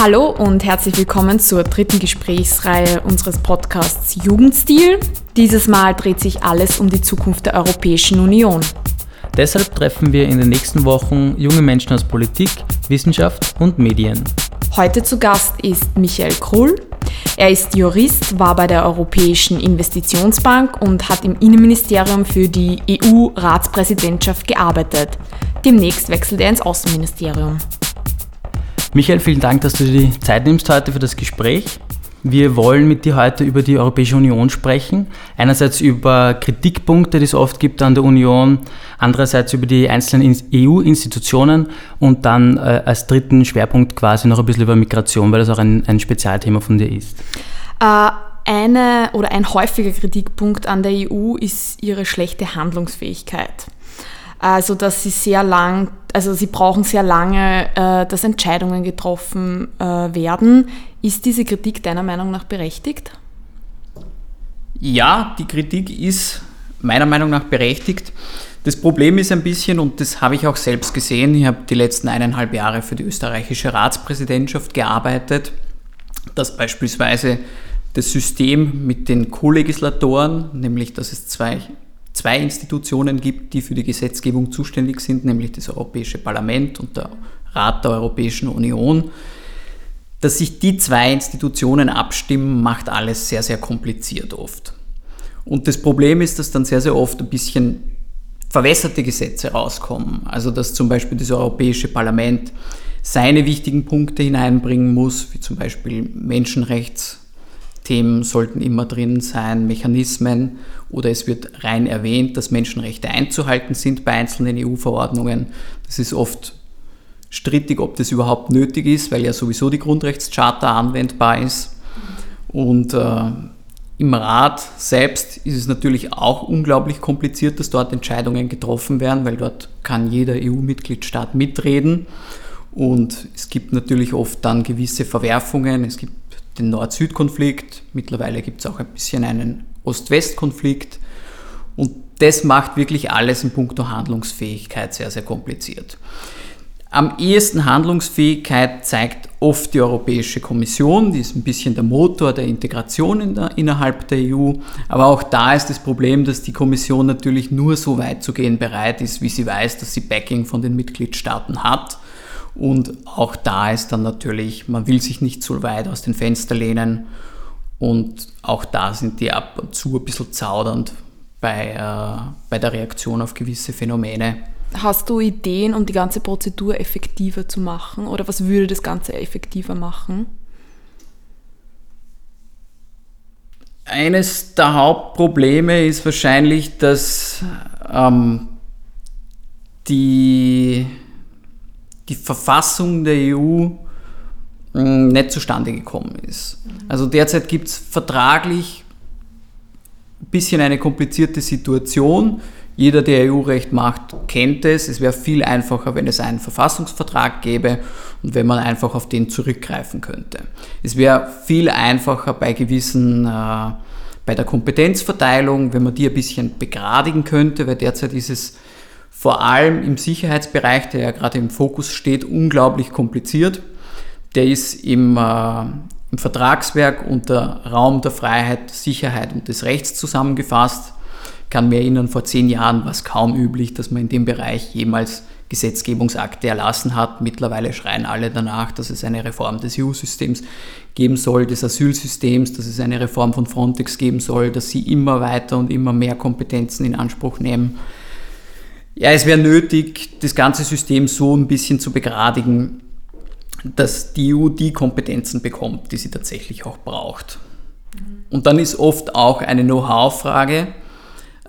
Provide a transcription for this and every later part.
Hallo und herzlich willkommen zur dritten Gesprächsreihe unseres Podcasts Jugendstil. Dieses Mal dreht sich alles um die Zukunft der Europäischen Union. Deshalb treffen wir in den nächsten Wochen junge Menschen aus Politik, Wissenschaft und Medien. Heute zu Gast ist Michael Krull. Er ist Jurist, war bei der Europäischen Investitionsbank und hat im Innenministerium für die EU-Ratspräsidentschaft gearbeitet. Demnächst wechselt er ins Außenministerium. Michael, vielen Dank, dass du dir die Zeit nimmst heute für das Gespräch. Wir wollen mit dir heute über die Europäische Union sprechen. Einerseits über Kritikpunkte, die es oft gibt an der Union, andererseits über die einzelnen EU-Institutionen und dann äh, als dritten Schwerpunkt quasi noch ein bisschen über Migration, weil das auch ein, ein Spezialthema von dir ist. Äh, eine oder ein häufiger Kritikpunkt an der EU ist ihre schlechte Handlungsfähigkeit. Also dass sie sehr lang, also sie brauchen sehr lange, äh, dass Entscheidungen getroffen äh, werden. Ist diese Kritik deiner Meinung nach berechtigt? Ja, die Kritik ist meiner Meinung nach berechtigt. Das Problem ist ein bisschen, und das habe ich auch selbst gesehen, ich habe die letzten eineinhalb Jahre für die österreichische Ratspräsidentschaft gearbeitet, dass beispielsweise das System mit den Co-Legislatoren, nämlich dass es zwei zwei Institutionen gibt, die für die Gesetzgebung zuständig sind, nämlich das Europäische Parlament und der Rat der Europäischen Union. Dass sich die zwei Institutionen abstimmen, macht alles sehr, sehr kompliziert oft. Und das Problem ist, dass dann sehr, sehr oft ein bisschen verwässerte Gesetze rauskommen. Also dass zum Beispiel das Europäische Parlament seine wichtigen Punkte hineinbringen muss, wie zum Beispiel Menschenrechtsthemen sollten immer drin sein, Mechanismen oder es wird rein erwähnt, dass Menschenrechte einzuhalten sind bei einzelnen EU-Verordnungen. Das ist oft strittig, ob das überhaupt nötig ist, weil ja sowieso die Grundrechtscharta anwendbar ist. Und äh, im Rat selbst ist es natürlich auch unglaublich kompliziert, dass dort Entscheidungen getroffen werden, weil dort kann jeder EU-Mitgliedstaat mitreden. Und es gibt natürlich oft dann gewisse Verwerfungen. Es gibt den Nord-Süd-Konflikt. Mittlerweile gibt es auch ein bisschen einen Ost-West-Konflikt. Und das macht wirklich alles in puncto Handlungsfähigkeit sehr, sehr kompliziert. Am ehesten Handlungsfähigkeit zeigt oft die Europäische Kommission, die ist ein bisschen der Motor der Integration in der, innerhalb der EU. Aber auch da ist das Problem, dass die Kommission natürlich nur so weit zu gehen bereit ist, wie sie weiß, dass sie Backing von den Mitgliedstaaten hat. Und auch da ist dann natürlich, man will sich nicht so weit aus den Fenster lehnen und auch da sind die ab und zu ein bisschen zaudernd bei, äh, bei der Reaktion auf gewisse Phänomene. Hast du Ideen, um die ganze Prozedur effektiver zu machen? Oder was würde das Ganze effektiver machen? Eines der Hauptprobleme ist wahrscheinlich, dass ähm, die, die Verfassung der EU nicht zustande gekommen ist. Also derzeit gibt es vertraglich ein bisschen eine komplizierte Situation. Jeder, der EU-Recht macht, kennt es. Es wäre viel einfacher, wenn es einen Verfassungsvertrag gäbe und wenn man einfach auf den zurückgreifen könnte. Es wäre viel einfacher bei gewissen, äh, bei der Kompetenzverteilung, wenn man die ein bisschen begradigen könnte, weil derzeit ist es vor allem im Sicherheitsbereich, der ja gerade im Fokus steht, unglaublich kompliziert der ist im, äh, im Vertragswerk unter Raum der Freiheit, Sicherheit und des Rechts zusammengefasst. Kann mir erinnern, vor zehn Jahren war es kaum üblich, dass man in dem Bereich jemals Gesetzgebungsakte erlassen hat. Mittlerweile schreien alle danach, dass es eine Reform des EU-Systems geben soll, des Asylsystems, dass es eine Reform von Frontex geben soll, dass sie immer weiter und immer mehr Kompetenzen in Anspruch nehmen. Ja, es wäre nötig, das ganze System so ein bisschen zu begradigen, dass die EU die Kompetenzen bekommt, die sie tatsächlich auch braucht. Und dann ist oft auch eine Know-how-Frage,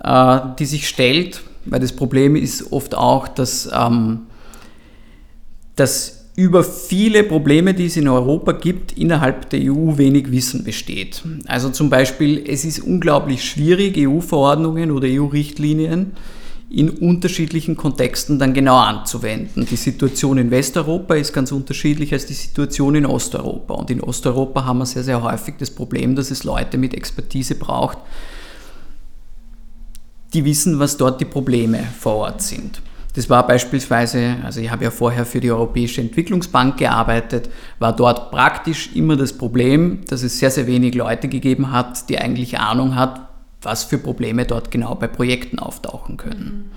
äh, die sich stellt, weil das Problem ist oft auch, dass, ähm, dass über viele Probleme, die es in Europa gibt, innerhalb der EU wenig Wissen besteht. Also zum Beispiel, es ist unglaublich schwierig, EU-Verordnungen oder EU-Richtlinien in unterschiedlichen Kontexten dann genau anzuwenden. Die Situation in Westeuropa ist ganz unterschiedlich als die Situation in Osteuropa. Und in Osteuropa haben wir sehr, sehr häufig das Problem, dass es Leute mit Expertise braucht, die wissen, was dort die Probleme vor Ort sind. Das war beispielsweise, also ich habe ja vorher für die Europäische Entwicklungsbank gearbeitet, war dort praktisch immer das Problem, dass es sehr, sehr wenig Leute gegeben hat, die eigentlich Ahnung hat, was für Probleme dort genau bei Projekten auftauchen können.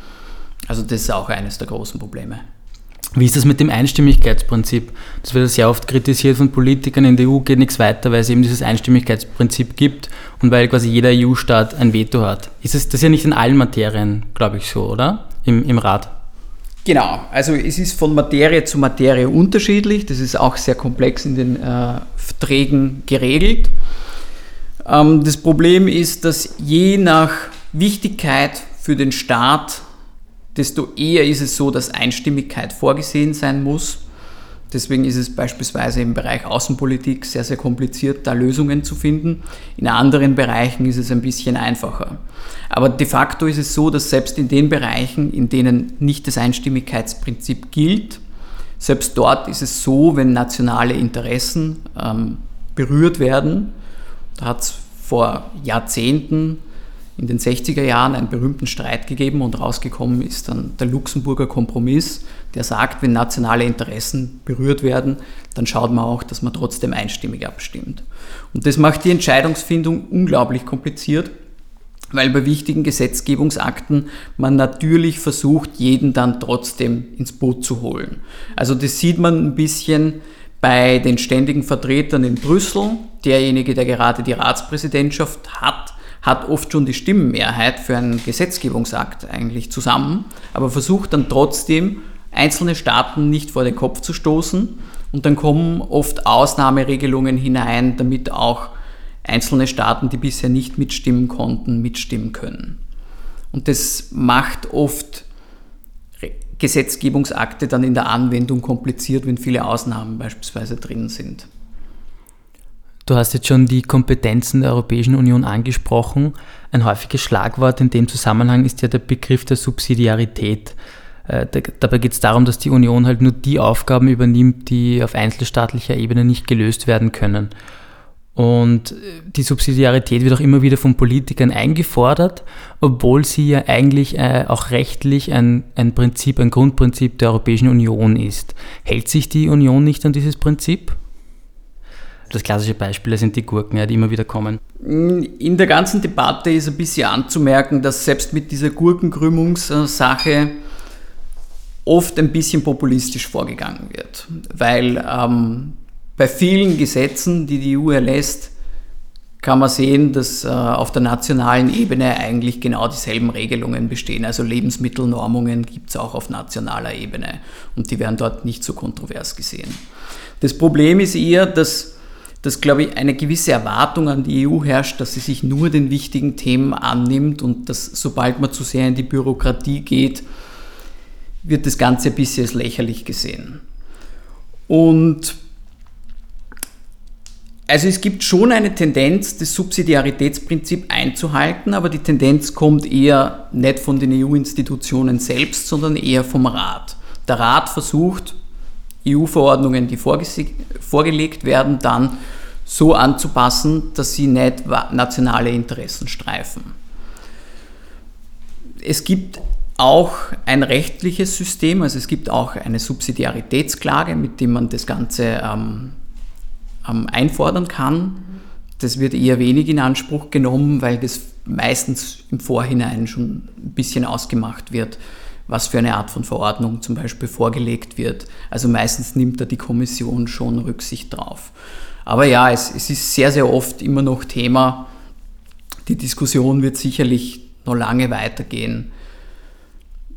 Also das ist auch eines der großen Probleme. Wie ist das mit dem Einstimmigkeitsprinzip? Das wird sehr oft kritisiert von Politikern. In der EU geht nichts weiter, weil es eben dieses Einstimmigkeitsprinzip gibt und weil quasi jeder EU-Staat ein Veto hat. Ist es, das ist ja nicht in allen Materien, glaube ich, so, oder? Im, Im Rat. Genau, also es ist von Materie zu Materie unterschiedlich. Das ist auch sehr komplex in den äh, Verträgen geregelt. Ähm, das Problem ist, dass je nach Wichtigkeit für den Staat desto eher ist es so, dass Einstimmigkeit vorgesehen sein muss. Deswegen ist es beispielsweise im Bereich Außenpolitik sehr, sehr kompliziert, da Lösungen zu finden. In anderen Bereichen ist es ein bisschen einfacher. Aber de facto ist es so, dass selbst in den Bereichen, in denen nicht das Einstimmigkeitsprinzip gilt, selbst dort ist es so, wenn nationale Interessen ähm, berührt werden, da hat es vor Jahrzehnten in den 60er Jahren einen berühmten Streit gegeben und rausgekommen ist dann der Luxemburger Kompromiss, der sagt, wenn nationale Interessen berührt werden, dann schaut man auch, dass man trotzdem einstimmig abstimmt. Und das macht die Entscheidungsfindung unglaublich kompliziert, weil bei wichtigen Gesetzgebungsakten man natürlich versucht, jeden dann trotzdem ins Boot zu holen. Also das sieht man ein bisschen bei den ständigen Vertretern in Brüssel. Derjenige, der gerade die Ratspräsidentschaft hat, hat oft schon die Stimmenmehrheit für einen Gesetzgebungsakt eigentlich zusammen, aber versucht dann trotzdem, einzelne Staaten nicht vor den Kopf zu stoßen. Und dann kommen oft Ausnahmeregelungen hinein, damit auch einzelne Staaten, die bisher nicht mitstimmen konnten, mitstimmen können. Und das macht oft Gesetzgebungsakte dann in der Anwendung kompliziert, wenn viele Ausnahmen beispielsweise drin sind. Du hast jetzt schon die Kompetenzen der Europäischen Union angesprochen. Ein häufiges Schlagwort in dem Zusammenhang ist ja der Begriff der Subsidiarität. Äh, dabei geht es darum, dass die Union halt nur die Aufgaben übernimmt, die auf einzelstaatlicher Ebene nicht gelöst werden können. Und äh, die Subsidiarität wird auch immer wieder von Politikern eingefordert, obwohl sie ja eigentlich äh, auch rechtlich ein, ein Prinzip, ein Grundprinzip der Europäischen Union ist. Hält sich die Union nicht an dieses Prinzip? Das klassische Beispiel sind die Gurken, ja, die immer wieder kommen. In der ganzen Debatte ist ein bisschen anzumerken, dass selbst mit dieser Gurkenkrümmungssache oft ein bisschen populistisch vorgegangen wird. Weil ähm, bei vielen Gesetzen, die die EU erlässt, kann man sehen, dass äh, auf der nationalen Ebene eigentlich genau dieselben Regelungen bestehen. Also Lebensmittelnormungen gibt es auch auf nationaler Ebene und die werden dort nicht so kontrovers gesehen. Das Problem ist eher, dass dass, glaube ich, eine gewisse Erwartung an die EU herrscht, dass sie sich nur den wichtigen Themen annimmt und dass sobald man zu sehr in die Bürokratie geht, wird das Ganze ein bisschen als lächerlich gesehen. Und also es gibt schon eine Tendenz, das Subsidiaritätsprinzip einzuhalten, aber die Tendenz kommt eher nicht von den EU-Institutionen selbst, sondern eher vom Rat. Der Rat versucht, EU-Verordnungen, die vorgelegt werden, dann so anzupassen, dass sie nicht nationale Interessen streifen. Es gibt auch ein rechtliches System, also es gibt auch eine Subsidiaritätsklage, mit dem man das Ganze ähm, ähm, einfordern kann. Das wird eher wenig in Anspruch genommen, weil das meistens im Vorhinein schon ein bisschen ausgemacht wird, was für eine Art von Verordnung zum Beispiel vorgelegt wird. Also meistens nimmt da die Kommission schon Rücksicht drauf. Aber ja, es, es ist sehr, sehr oft immer noch Thema. Die Diskussion wird sicherlich noch lange weitergehen.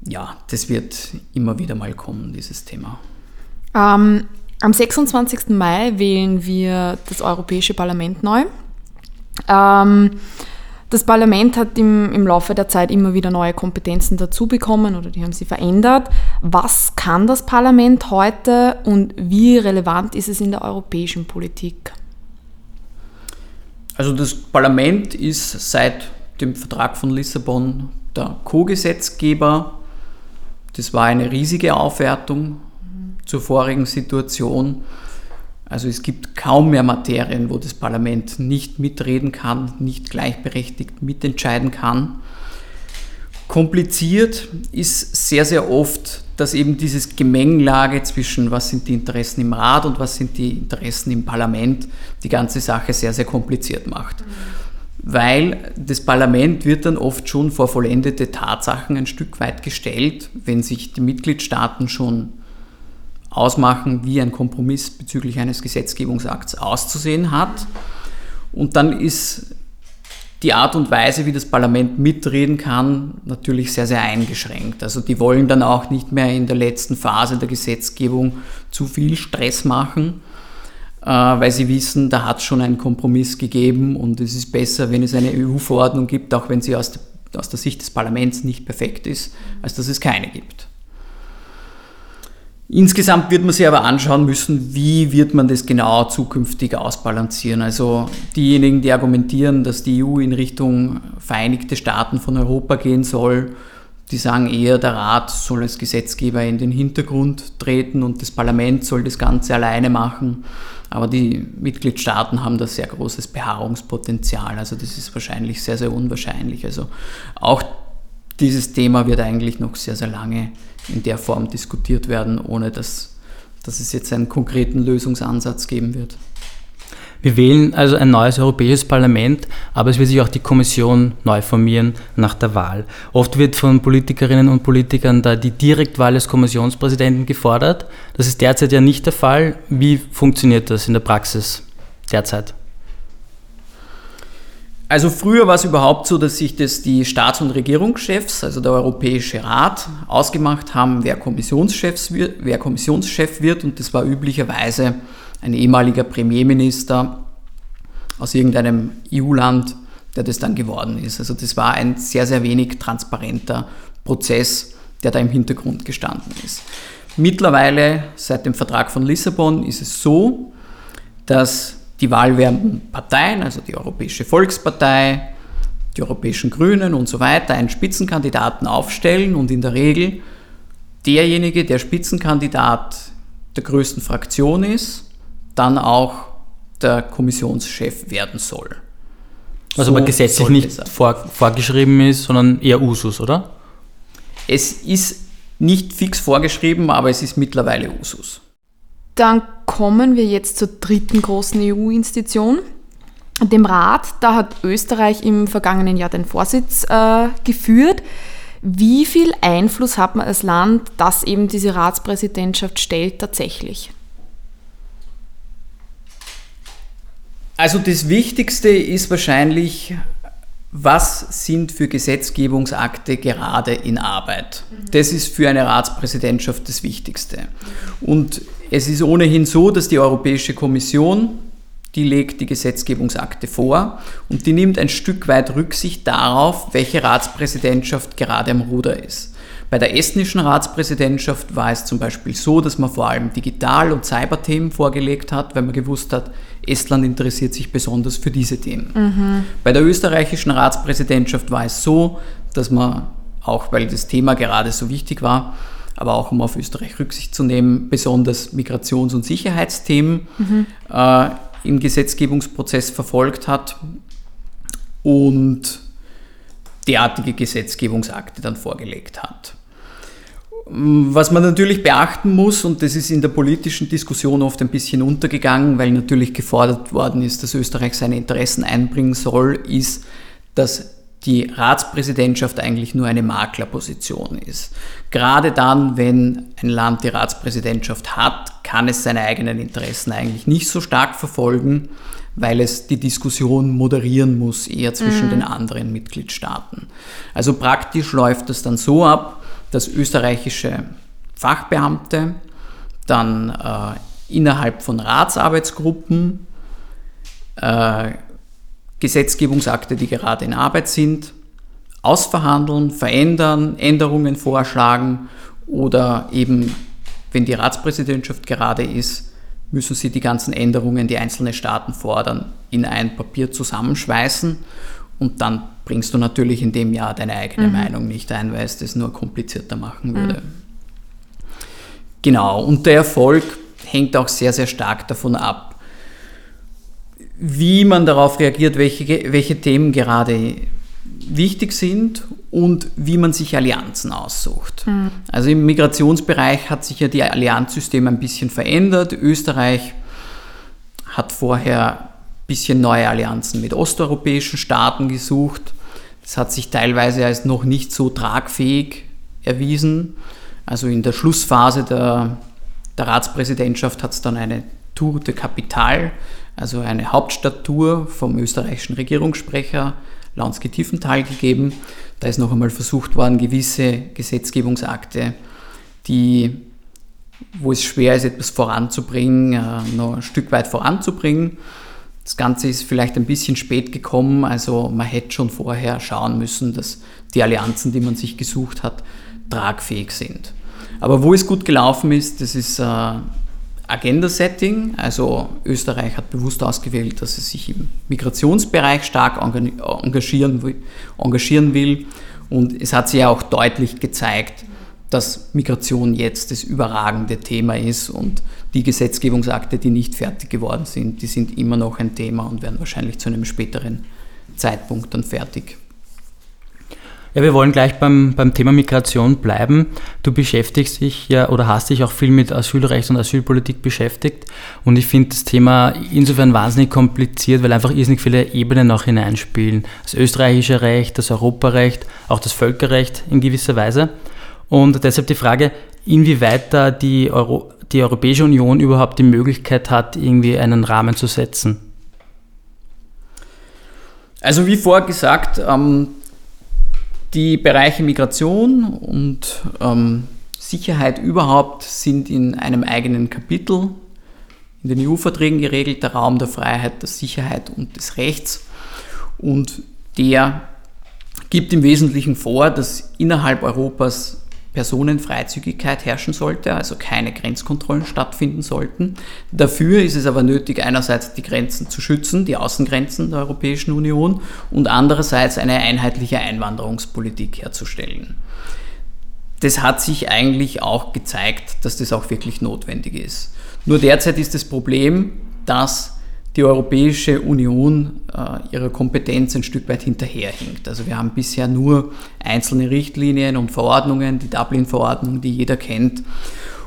Ja, das wird immer wieder mal kommen, dieses Thema. Ähm, am 26. Mai wählen wir das Europäische Parlament neu. Ähm, das Parlament hat im, im Laufe der Zeit immer wieder neue Kompetenzen dazu bekommen oder die haben sie verändert. Was kann das Parlament heute und wie relevant ist es in der europäischen Politik? Also das Parlament ist seit dem Vertrag von Lissabon der Co-Gesetzgeber. Das war eine riesige Aufwertung zur vorigen Situation. Also es gibt kaum mehr Materien, wo das Parlament nicht mitreden kann, nicht gleichberechtigt mitentscheiden kann. Kompliziert ist sehr, sehr oft, dass eben dieses Gemengelage zwischen was sind die Interessen im Rat und was sind die Interessen im Parlament die ganze Sache sehr, sehr kompliziert macht. Weil das Parlament wird dann oft schon vor vollendete Tatsachen ein Stück weit gestellt, wenn sich die Mitgliedstaaten schon ausmachen, wie ein Kompromiss bezüglich eines Gesetzgebungsakts auszusehen hat. Und dann ist die Art und Weise, wie das Parlament mitreden kann, natürlich sehr, sehr eingeschränkt. Also die wollen dann auch nicht mehr in der letzten Phase der Gesetzgebung zu viel Stress machen, äh, weil sie wissen, da hat es schon einen Kompromiss gegeben und es ist besser, wenn es eine EU-Verordnung gibt, auch wenn sie aus der, aus der Sicht des Parlaments nicht perfekt ist, als dass es keine gibt. Insgesamt wird man sich aber anschauen müssen, wie wird man das genau zukünftig ausbalancieren. Also diejenigen, die argumentieren, dass die EU in Richtung Vereinigte Staaten von Europa gehen soll, die sagen eher, der Rat soll als Gesetzgeber in den Hintergrund treten und das Parlament soll das Ganze alleine machen. Aber die Mitgliedstaaten haben da sehr großes Beharrungspotenzial. Also das ist wahrscheinlich sehr, sehr unwahrscheinlich. Also auch dieses Thema wird eigentlich noch sehr, sehr lange in der Form diskutiert werden, ohne dass, dass es jetzt einen konkreten Lösungsansatz geben wird. Wir wählen also ein neues Europäisches Parlament, aber es wird sich auch die Kommission neu formieren nach der Wahl. Oft wird von Politikerinnen und Politikern da die Direktwahl des Kommissionspräsidenten gefordert. Das ist derzeit ja nicht der Fall. Wie funktioniert das in der Praxis derzeit? Also früher war es überhaupt so, dass sich das die Staats- und Regierungschefs, also der Europäische Rat, ausgemacht haben, wer, Kommissionschefs wird, wer Kommissionschef wird. Und das war üblicherweise ein ehemaliger Premierminister aus irgendeinem EU-Land, der das dann geworden ist. Also das war ein sehr, sehr wenig transparenter Prozess, der da im Hintergrund gestanden ist. Mittlerweile, seit dem Vertrag von Lissabon, ist es so, dass die wahlwerbenden Parteien, also die Europäische Volkspartei, die Europäischen Grünen und so weiter, einen Spitzenkandidaten aufstellen und in der Regel derjenige, der Spitzenkandidat der größten Fraktion ist, dann auch der Kommissionschef werden soll. Was so aber gesetzlich nicht vor, vorgeschrieben ist, sondern eher Usus, oder? Es ist nicht fix vorgeschrieben, aber es ist mittlerweile Usus. Dann kommen wir jetzt zur dritten großen EU-Institution, dem Rat. Da hat Österreich im vergangenen Jahr den Vorsitz äh, geführt. Wie viel Einfluss hat man als Land, das eben diese Ratspräsidentschaft stellt, tatsächlich? Also das Wichtigste ist wahrscheinlich, was sind für Gesetzgebungsakte gerade in Arbeit. Das ist für eine Ratspräsidentschaft das Wichtigste. Und es ist ohnehin so, dass die Europäische Kommission, die legt die Gesetzgebungsakte vor und die nimmt ein Stück weit Rücksicht darauf, welche Ratspräsidentschaft gerade am Ruder ist. Bei der estnischen Ratspräsidentschaft war es zum Beispiel so, dass man vor allem Digital- und Cyberthemen vorgelegt hat, weil man gewusst hat, Estland interessiert sich besonders für diese Themen. Mhm. Bei der österreichischen Ratspräsidentschaft war es so, dass man, auch weil das Thema gerade so wichtig war, aber auch um auf Österreich Rücksicht zu nehmen, besonders Migrations- und Sicherheitsthemen mhm. äh, im Gesetzgebungsprozess verfolgt hat und derartige Gesetzgebungsakte dann vorgelegt hat. Was man natürlich beachten muss, und das ist in der politischen Diskussion oft ein bisschen untergegangen, weil natürlich gefordert worden ist, dass Österreich seine Interessen einbringen soll, ist, dass die Ratspräsidentschaft eigentlich nur eine Maklerposition ist. Gerade dann, wenn ein Land die Ratspräsidentschaft hat, kann es seine eigenen Interessen eigentlich nicht so stark verfolgen, weil es die Diskussion moderieren muss, eher zwischen mhm. den anderen Mitgliedstaaten. Also praktisch läuft es dann so ab, dass österreichische Fachbeamte dann äh, innerhalb von Ratsarbeitsgruppen äh, Gesetzgebungsakte, die gerade in Arbeit sind, ausverhandeln, verändern, Änderungen vorschlagen oder eben, wenn die Ratspräsidentschaft gerade ist, müssen sie die ganzen Änderungen, die einzelne Staaten fordern, in ein Papier zusammenschweißen und dann bringst du natürlich in dem Jahr deine eigene mhm. Meinung nicht ein, weil es das nur komplizierter machen würde. Mhm. Genau, und der Erfolg hängt auch sehr, sehr stark davon ab, wie man darauf reagiert, welche, welche Themen gerade wichtig sind und wie man sich Allianzen aussucht. Mhm. Also im Migrationsbereich hat sich ja die Allianzsystem ein bisschen verändert. Österreich hat vorher ein bisschen neue Allianzen mit osteuropäischen Staaten gesucht. Das hat sich teilweise als noch nicht so tragfähig erwiesen. Also in der Schlussphase der, der Ratspräsidentschaft hat es dann eine Tour de Capital, also eine Hauptstadttour vom österreichischen Regierungssprecher Lansky-Tiefenthal gegeben. Da ist noch einmal versucht worden, gewisse Gesetzgebungsakte, die, wo es schwer ist, etwas voranzubringen, äh, noch ein Stück weit voranzubringen. Das Ganze ist vielleicht ein bisschen spät gekommen, also man hätte schon vorher schauen müssen, dass die Allianzen, die man sich gesucht hat, tragfähig sind. Aber wo es gut gelaufen ist, das ist äh, Agenda-Setting. Also Österreich hat bewusst ausgewählt, dass es sich im Migrationsbereich stark engagieren, engagieren will. Und es hat sich ja auch deutlich gezeigt, dass Migration jetzt das überragende Thema ist und die Gesetzgebungsakte, die nicht fertig geworden sind, die sind immer noch ein Thema und werden wahrscheinlich zu einem späteren Zeitpunkt dann fertig. Ja, wir wollen gleich beim, beim Thema Migration bleiben. Du beschäftigst dich ja oder hast dich auch viel mit Asylrecht und Asylpolitik beschäftigt. Und ich finde das Thema insofern wahnsinnig kompliziert, weil einfach irrsinnig viele Ebenen auch hineinspielen. Das österreichische Recht, das Europarecht, auch das Völkerrecht in gewisser Weise. Und deshalb die Frage, inwieweit da die, Euro, die Europäische Union überhaupt die Möglichkeit hat, irgendwie einen Rahmen zu setzen. Also wie vorher gesagt, ähm, die Bereiche Migration und ähm, Sicherheit überhaupt sind in einem eigenen Kapitel in den EU-Verträgen geregelt, der Raum der Freiheit, der Sicherheit und des Rechts. Und der gibt im Wesentlichen vor, dass innerhalb Europas Personenfreizügigkeit herrschen sollte, also keine Grenzkontrollen stattfinden sollten. Dafür ist es aber nötig, einerseits die Grenzen zu schützen, die Außengrenzen der Europäischen Union, und andererseits eine einheitliche Einwanderungspolitik herzustellen. Das hat sich eigentlich auch gezeigt, dass das auch wirklich notwendig ist. Nur derzeit ist das Problem, dass die Europäische Union äh, ihrer Kompetenz ein Stück weit hinterherhinkt. Also wir haben bisher nur einzelne Richtlinien und Verordnungen, die Dublin-Verordnung, die jeder kennt.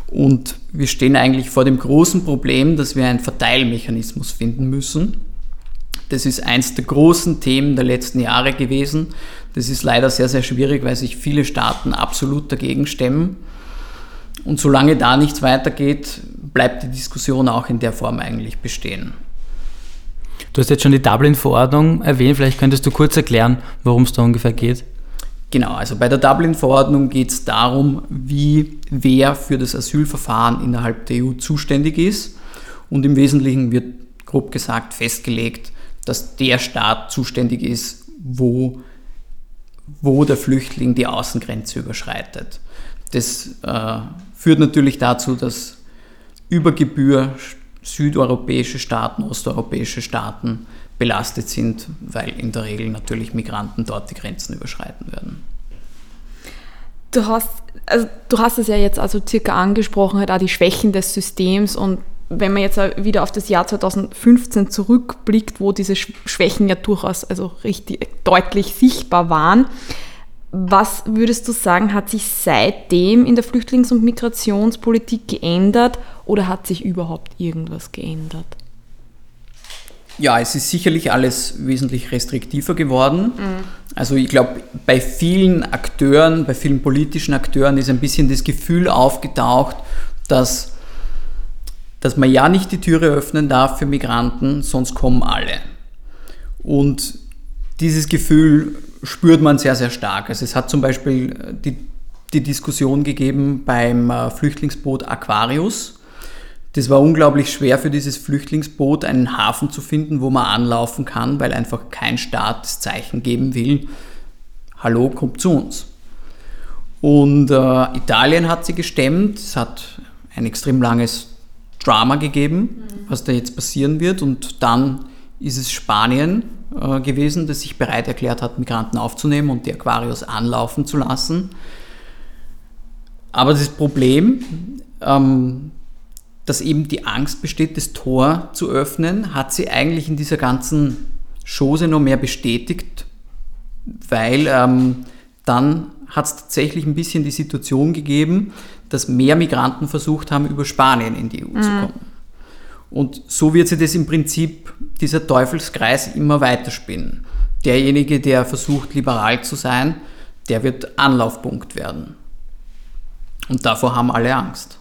Und wir stehen eigentlich vor dem großen Problem, dass wir einen Verteilmechanismus finden müssen. Das ist eins der großen Themen der letzten Jahre gewesen. Das ist leider sehr, sehr schwierig, weil sich viele Staaten absolut dagegen stemmen. Und solange da nichts weitergeht, bleibt die Diskussion auch in der Form eigentlich bestehen. Du hast jetzt schon die Dublin-Verordnung erwähnt, vielleicht könntest du kurz erklären, worum es da ungefähr geht. Genau, also bei der Dublin-Verordnung geht es darum, wie wer für das Asylverfahren innerhalb der EU zuständig ist. Und im Wesentlichen wird grob gesagt festgelegt, dass der Staat zuständig ist, wo, wo der Flüchtling die Außengrenze überschreitet. Das äh, führt natürlich dazu, dass über Gebühr südeuropäische Staaten, osteuropäische Staaten belastet sind, weil in der Regel natürlich Migranten dort die Grenzen überschreiten werden. Du hast, also du hast es ja jetzt also circa angesprochen, halt auch die Schwächen des Systems und wenn man jetzt wieder auf das Jahr 2015 zurückblickt, wo diese Schwächen ja durchaus also richtig deutlich sichtbar waren, was würdest du sagen, hat sich seitdem in der Flüchtlings- und Migrationspolitik geändert oder hat sich überhaupt irgendwas geändert? Ja, es ist sicherlich alles wesentlich restriktiver geworden. Mhm. Also ich glaube, bei vielen Akteuren, bei vielen politischen Akteuren ist ein bisschen das Gefühl aufgetaucht, dass, dass man ja nicht die Türe öffnen darf für Migranten, sonst kommen alle. Und dieses Gefühl spürt man sehr, sehr stark. Also es hat zum Beispiel äh, die, die Diskussion gegeben beim äh, Flüchtlingsboot Aquarius. Das war unglaublich schwer für dieses Flüchtlingsboot, einen Hafen zu finden, wo man anlaufen kann, weil einfach kein Staat das Zeichen geben will, hallo, kommt zu uns. Und äh, Italien hat sie gestemmt, es hat ein extrem langes Drama gegeben, mhm. was da jetzt passieren wird. Und dann ist es Spanien, äh, gewesen, das sich bereit erklärt hat, Migranten aufzunehmen und die Aquarius anlaufen zu lassen. Aber das Problem, ähm, dass eben die Angst besteht, das Tor zu öffnen, hat sie eigentlich in dieser ganzen Chose noch mehr bestätigt, weil ähm, dann hat es tatsächlich ein bisschen die Situation gegeben, dass mehr Migranten versucht haben, über Spanien in die EU mhm. zu kommen. Und so wird sich das im Prinzip, dieser Teufelskreis immer weiterspinnen. Derjenige, der versucht, liberal zu sein, der wird Anlaufpunkt werden. Und davor haben alle Angst.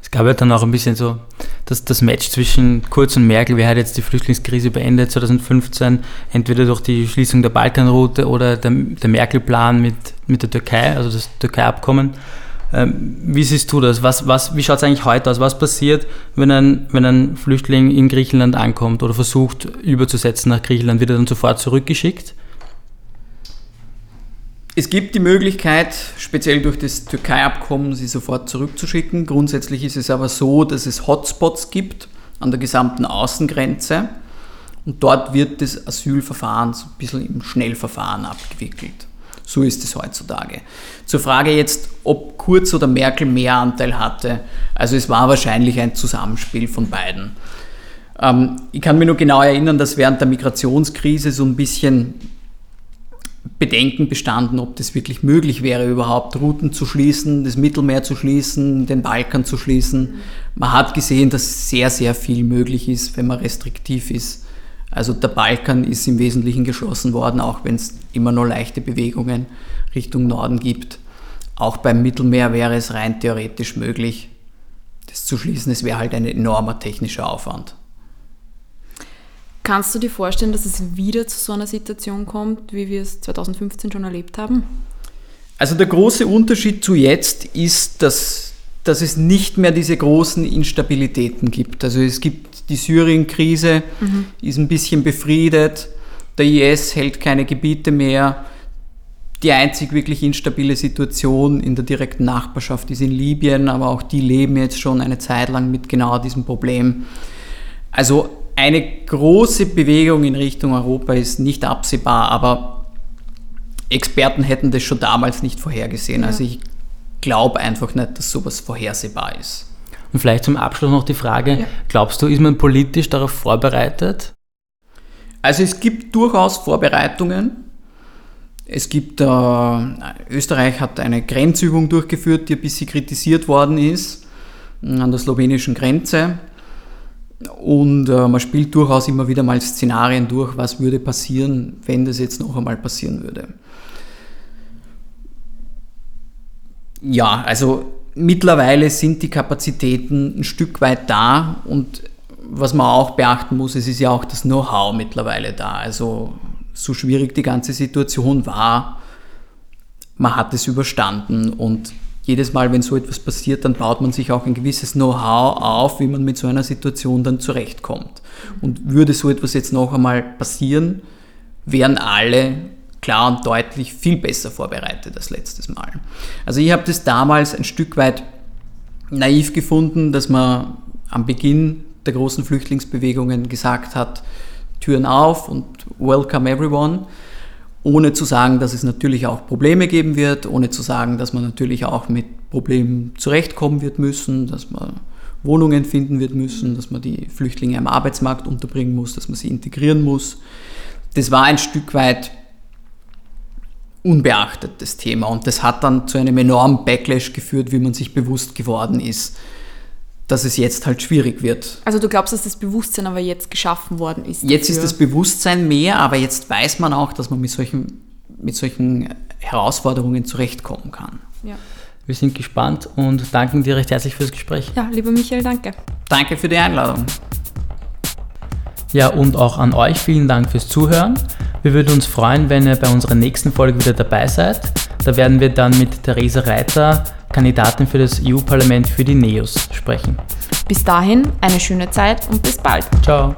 Es gab ja dann auch ein bisschen so das, das Match zwischen Kurz und Merkel. Wer hat jetzt die Flüchtlingskrise beendet 2015? Entweder durch die Schließung der Balkanroute oder der, der Merkel-Plan mit, mit der Türkei, also das Türkei-Abkommen. Ähm, wie siehst du das? Was, was, wie schaut es eigentlich heute aus? Was passiert, wenn ein, wenn ein Flüchtling in Griechenland ankommt oder versucht überzusetzen nach Griechenland? Wird er dann sofort zurückgeschickt? Es gibt die Möglichkeit, speziell durch das Türkei-Abkommen, sie sofort zurückzuschicken. Grundsätzlich ist es aber so, dass es Hotspots gibt an der gesamten Außengrenze und dort wird das Asylverfahren so ein bisschen im Schnellverfahren abgewickelt. So ist es heutzutage. Zur Frage jetzt, ob Kurz oder Merkel mehr Anteil hatte. Also es war wahrscheinlich ein Zusammenspiel von beiden. Ähm, ich kann mich nur genau erinnern, dass während der Migrationskrise so ein bisschen Bedenken bestanden, ob das wirklich möglich wäre, überhaupt Routen zu schließen, das Mittelmeer zu schließen, den Balkan zu schließen. Man hat gesehen, dass sehr, sehr viel möglich ist, wenn man restriktiv ist. Also der Balkan ist im Wesentlichen geschlossen worden, auch wenn es immer noch leichte Bewegungen Richtung Norden gibt. Auch beim Mittelmeer wäre es rein theoretisch möglich, das zu schließen. Es wäre halt ein enormer technischer Aufwand. Kannst du dir vorstellen, dass es wieder zu so einer Situation kommt, wie wir es 2015 schon erlebt haben? Also der große Unterschied zu jetzt ist, dass, dass es nicht mehr diese großen Instabilitäten gibt. Also es gibt die Syrien-Krise, mhm. ist ein bisschen befriedet, der IS hält keine Gebiete mehr. Die einzig wirklich instabile Situation in der direkten Nachbarschaft ist in Libyen, aber auch die leben jetzt schon eine Zeit lang mit genau diesem Problem. Also eine große Bewegung in Richtung Europa ist nicht absehbar, aber Experten hätten das schon damals nicht vorhergesehen. Ja. Also ich glaube einfach nicht, dass sowas vorhersehbar ist. Und vielleicht zum Abschluss noch die Frage, ja. glaubst du, ist man politisch darauf vorbereitet? Also es gibt durchaus Vorbereitungen. Es gibt, äh, Österreich hat eine Grenzübung durchgeführt, die ein bisschen kritisiert worden ist, an der slowenischen Grenze. Und äh, man spielt durchaus immer wieder mal Szenarien durch, was würde passieren, wenn das jetzt noch einmal passieren würde. Ja, also mittlerweile sind die Kapazitäten ein Stück weit da und was man auch beachten muss, es ist ja auch das Know-how mittlerweile da. Also so schwierig die ganze Situation war, man hat es überstanden und jedes Mal, wenn so etwas passiert, dann baut man sich auch ein gewisses Know-how auf, wie man mit so einer Situation dann zurechtkommt. Und würde so etwas jetzt noch einmal passieren, wären alle klar und deutlich viel besser vorbereitet als letztes Mal. Also ich habe das damals ein Stück weit naiv gefunden, dass man am Beginn der großen Flüchtlingsbewegungen gesagt hat, Türen auf und welcome everyone ohne zu sagen, dass es natürlich auch Probleme geben wird, ohne zu sagen, dass man natürlich auch mit Problemen zurechtkommen wird müssen, dass man Wohnungen finden wird müssen, dass man die Flüchtlinge am Arbeitsmarkt unterbringen muss, dass man sie integrieren muss. Das war ein Stück weit unbeachtet, das Thema. Und das hat dann zu einem enormen Backlash geführt, wie man sich bewusst geworden ist, dass es jetzt halt schwierig wird. Also du glaubst, dass das Bewusstsein aber jetzt geschaffen worden ist? Jetzt dafür. ist das Bewusstsein mehr, aber jetzt weiß man auch, dass man mit solchen, mit solchen Herausforderungen zurechtkommen kann. Ja. Wir sind gespannt und danken dir recht herzlich fürs Gespräch. Ja, lieber Michael, danke. Danke für die Einladung. Ja, und auch an euch vielen Dank fürs Zuhören. Wir würden uns freuen, wenn ihr bei unserer nächsten Folge wieder dabei seid. Da werden wir dann mit Theresa Reiter Kandidatin für das EU-Parlament für die NEOS sprechen. Bis dahin eine schöne Zeit und bis bald. Ciao.